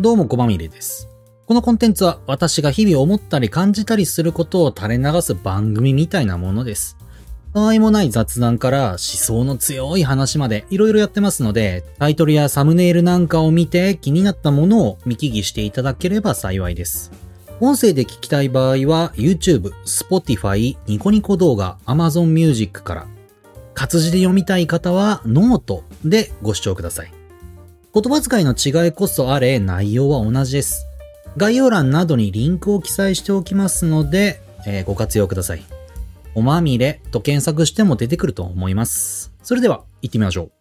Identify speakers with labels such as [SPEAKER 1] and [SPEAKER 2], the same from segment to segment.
[SPEAKER 1] どうも、こまみれです。このコンテンツは私が日々思ったり感じたりすることを垂れ流す番組みたいなものです。たわいもない雑談から思想の強い話までいろいろやってますので、タイトルやサムネイルなんかを見て気になったものを見聞きしていただければ幸いです。音声で聞きたい場合は YouTube、Spotify、ニコニコ動画、Amazon Music から。活字で読みたい方はノートでご視聴ください。言葉遣いの違いこそあれ内容は同じです。概要欄などにリンクを記載しておきますので、えーご活用ください。おまみれと検索しても出てくると思います。それでは行ってみましょう。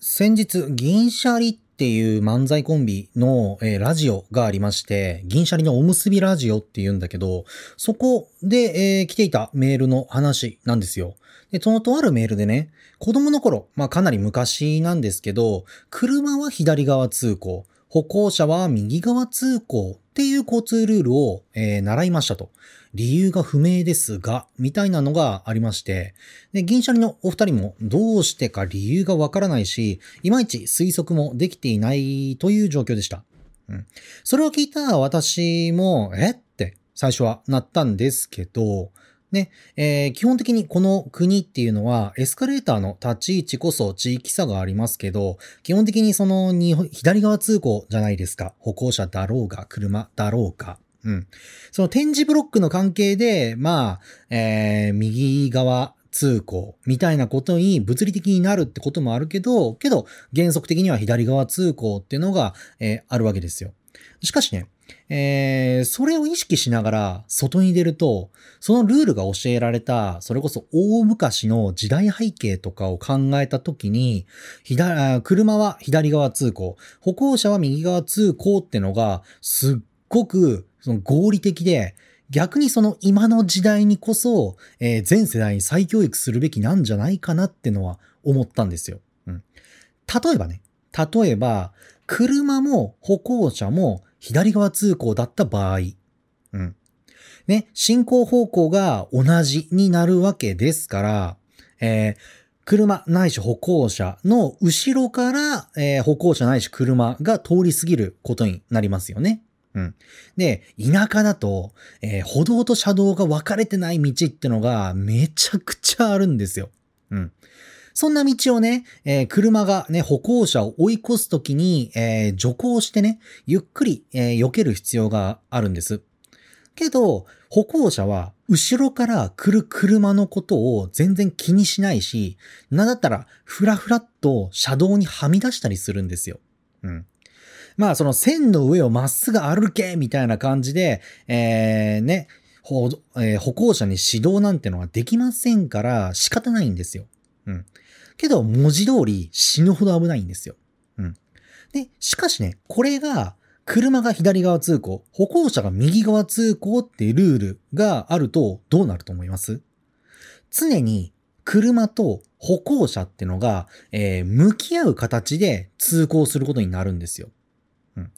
[SPEAKER 1] 先日、銀シャリっていう漫才コンビの、えーラジオがありまして、銀シャリのおむすびラジオって言うんだけど、そこで、えー来ていたメールの話なんですよ。で、そのとあるメールでね、子供の頃、まあかなり昔なんですけど、車は左側通行、歩行者は右側通行っていう交通ルールを、えー習いましたと。理由が不明ですが、みたいなのがありまして、で、銀シャリのお二人もどうしてか理由がわからないし、いまいち推測もできていないという状況でした。うん。それを聞いた私も、えって最初はなったんですけど、ね、えー基本的にこの国っていうのはエスカレーターの立ち位置こそ地域差がありますけど、基本的にそのに左側通行じゃないですか。歩行者だろうが、車だろうか。うん。その点字ブロックの関係で、まあ、えー右側通行みたいなことに物理的になるってこともあるけど、けど原則的には左側通行っていうのが、えーあるわけですよ。しかしね、えーそれを意識しながら外に出ると、そのルールが教えられた、それこそ大昔の時代背景とかを考えたときに、左車は左側通行、歩行者は右側通行ってのが、すっごくその合理的で、逆にその今の時代にこそ、えー全世代に再教育するべきなんじゃないかなってのは思ったんですよ。うん。例えばね、例えば、車も歩行者も左側通行だった場合、うん。ね、進行方向が同じになるわけですから、えー車ないし歩行者の後ろから、えー歩行者ないし車が通り過ぎることになりますよね。うん。で、田舎だと、えー歩道と車道が分かれてない道ってのがめちゃくちゃあるんですよ。うん。そんな道をね、えー車がね、歩行者を追い越すときに、えー徐行してね、ゆっくり、えー避ける必要があるんです。けど、歩行者は後ろから来る車のことを全然気にしないし、なんだったらふらふらっと車道にはみ出したりするんですよ。うん。まあその線の上をまっすぐ歩けみたいな感じで、えー、ね、歩えー歩行者に指導なんてのはできませんから仕方ないんですよ。うん。けど文字通り死ぬほど危ないんですよ。うん。で、しかしね、これが車が左側通行、歩行者が右側通行っていうルールがあるとどうなると思います？常に車と歩行者ってのが、えー向き合う形で通行することになるんですよ。うん。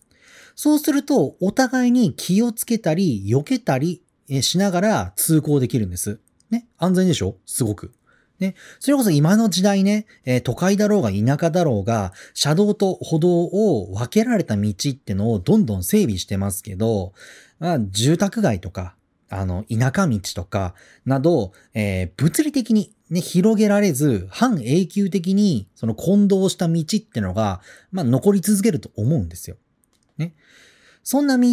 [SPEAKER 1] そうすると、お互いに気をつけたり、避けたりしながら通行できるんです。ね？安全でしょ？すごく。ね。それこそ今の時代ね、えー都会だろうが田舎だろうが、車道と歩道を分けられた道ってのをどんどん整備してますけど、まあ、住宅街とか、あの、田舎道とか、など、えー物理的にね、広げられず、半永久的に、その混同した道ってのが、まあ、残り続けると思うんですよ。ね。そんな道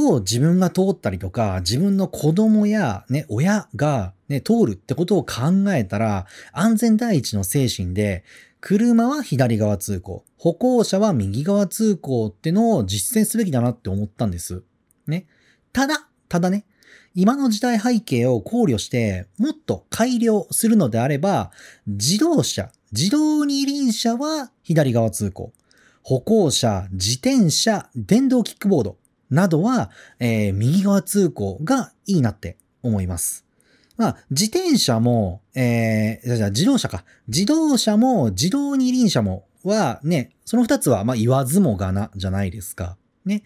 [SPEAKER 1] を自分が通ったりとか、自分の子供やね、親がね、通るってことを考えたら、安全第一の精神で、車は左側通行、歩行者は右側通行ってのを実践すべきだなって思ったんです。ね。ただ、ただね、今の時代背景を考慮して、もっと改良するのであれば、自動車、自動二輪車は左側通行、歩行者、自転車、電動キックボードなどは、えー右側通行がいいなって思います。まあ、自転車も、えー、じゃ自動車か。自動車も自動二輪車もはね、その二つはまあ言わずもがなじゃないですか。ね。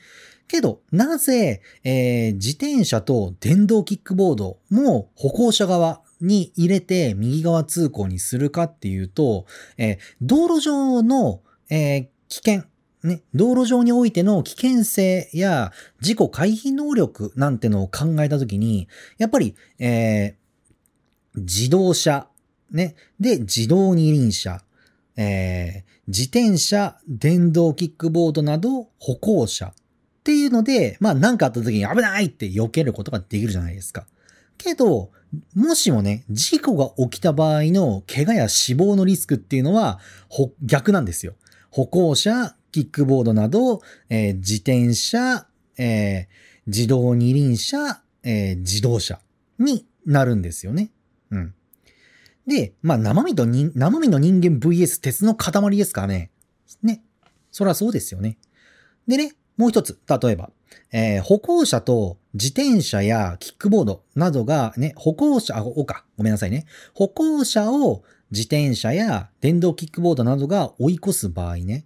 [SPEAKER 1] けど、なぜ、えー自転車と電動キックボードも歩行者側に入れて右側通行にするかっていうと、えー道路上の、えー危険。ね、道路上においての危険性や事故回避能力なんてのを考えたときに、やっぱり、えー、自動車、ね、で、自動二輪車、えー、自転車、電動キックボードなど歩行者。っていうので、まあ何かあった時に危ないって避けることができるじゃないですか。けど、もしもね、事故が起きた場合の怪我や死亡のリスクっていうのは、逆なんですよ。歩行者、キックボードなど、えー、自転車、えー、自動二輪車、えー、自動車になるんですよね。うん。で、まあ生身と人、生身の人間 VS 鉄の塊ですからね。ね。そりゃそうですよね。でね、もう一つ、例えば、えー、歩行者と自転車やキックボードなどがね、歩行者、あ、おか、ごめんなさいね。歩行者を自転車や電動キックボードなどが追い越す場合ね。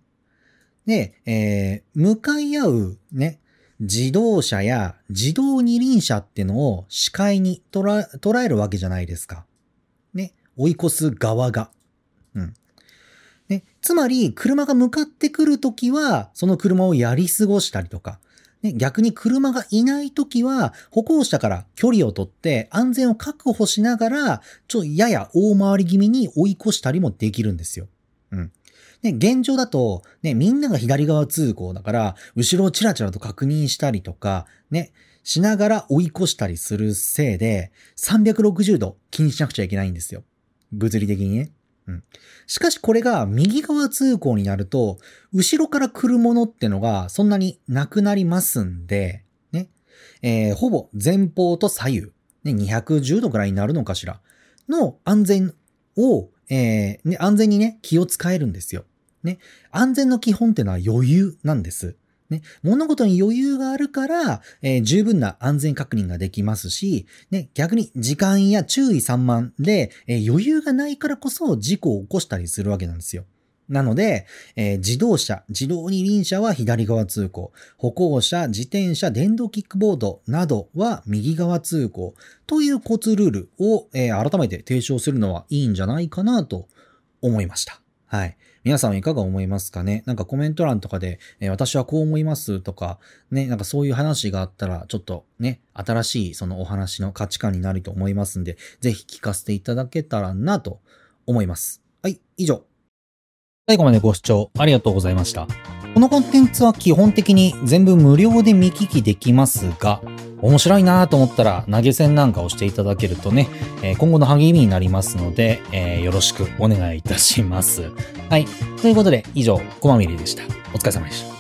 [SPEAKER 1] で、えー、向かい合うね、自動車や自動二輪車ってのを視界に捉えるわけじゃないですか。ね、追い越す側が。うん。ね、つまり、車が向かってくるときは、その車をやり過ごしたりとか、ね、逆に車がいないときは、歩行者から距離をとって安全を確保しながら、ちょ、やや大回り気味に追い越したりもできるんですよ。うん。ね、現状だと、ね、みんなが左側通行だから、後ろをチラチラと確認したりとか、ね、しながら追い越したりするせいで、360度気にしなくちゃいけないんですよ。物理的にね。しかしこれが右側通行になると、後ろから来るものってのがそんなになくなりますんで、ね。えー、ほぼ前方と左右、ね、210度くらいになるのかしら、の安全を、えー、ね、安全にね、気を使えるんですよ。ね。安全の基本ってのは余裕なんです。ね、物事に余裕があるから、えー、十分な安全確認ができますし、ね、逆に時間や注意散漫で、えー、余裕がないからこそ事故を起こしたりするわけなんですよ。なので、えー、自動車、自動二輪車は左側通行、歩行者、自転車、電動キックボードなどは右側通行という交通ルールを、え、改めて提唱するのはいいんじゃないかなと思いました。はい。皆さんはいかが思いますかね？なんかコメント欄とかで、えー、私はこう思いますとか、ね、なんかそういう話があったら、ちょっとね、新しいそのお話の価値観になると思いますんで、ぜひ聞かせていただけたらなと思います。はい、以上。最後までご視聴ありがとうございました。このコンテンツは基本的に全部無料で見聞きできますが、面白いなと思ったら投げ銭なんかをしていただけるとね、え今後の励みになりますので、えー、よろしくお願いいたします。はい。ということで、以上、コマミリでした。お疲れ様でした。